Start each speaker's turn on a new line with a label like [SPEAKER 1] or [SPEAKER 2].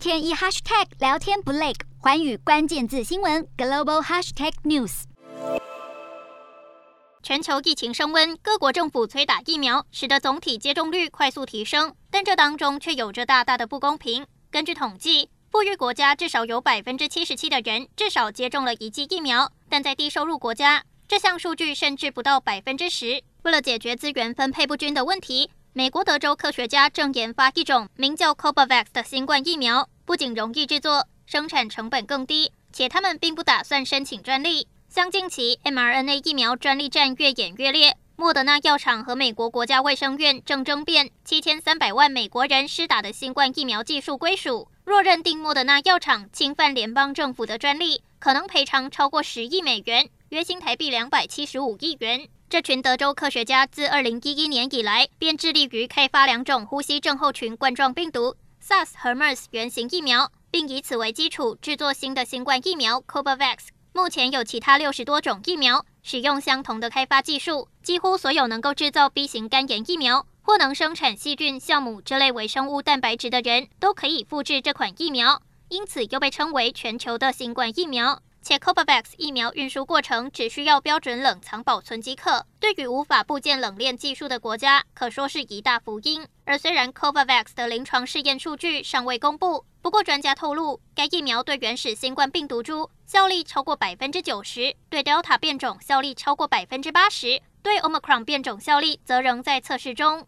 [SPEAKER 1] 天一 hashtag 聊天不累，寰宇关键字新闻 global hashtag news。
[SPEAKER 2] 全球疫情升温，各国政府催打疫苗，使得总体接种率快速提升，但这当中却有着大大的不公平。根据统计，富裕国家至少有百分之七十七的人至少接种了一剂疫苗，但在低收入国家，这项数据甚至不到百分之十。为了解决资源分配不均的问题，美国德州科学家正研发一种名叫 Cobavax 的新冠疫苗，不仅容易制作，生产成本更低，且他们并不打算申请专利。像近期 mRNA 疫苗专利战越演越烈，莫德纳药厂和美国国家卫生院正争辩七千三百万美国人施打的新冠疫苗技术归属。若认定莫德纳药厂侵犯联邦政府的专利，可能赔偿超过十亿美元，约新台币两百七十五亿元。这群德州科学家自二零一一年以来便致力于开发两种呼吸症候群冠状病毒 SARS 和 MERS 原型疫苗，并以此为基础制作新的新冠疫苗 Covovax。目前有其他六十多种疫苗使用相同的开发技术，几乎所有能够制造 B 型肝炎疫苗。或能生产细菌、酵母这类微生物蛋白质的人都可以复制这款疫苗，因此又被称为全球的新冠疫苗。且 Covovax 疫苗运输过程只需要标准冷藏保存即可，对于无法布建冷链技术的国家，可说是一大福音。而虽然 Covavax 的临床试验数据尚未公布，不过专家透露，该疫苗对原始新冠病毒株效力超过百分之九十，对 Delta 变种效力超过百分之八十，对 Omicron 变种效力则仍在测试中。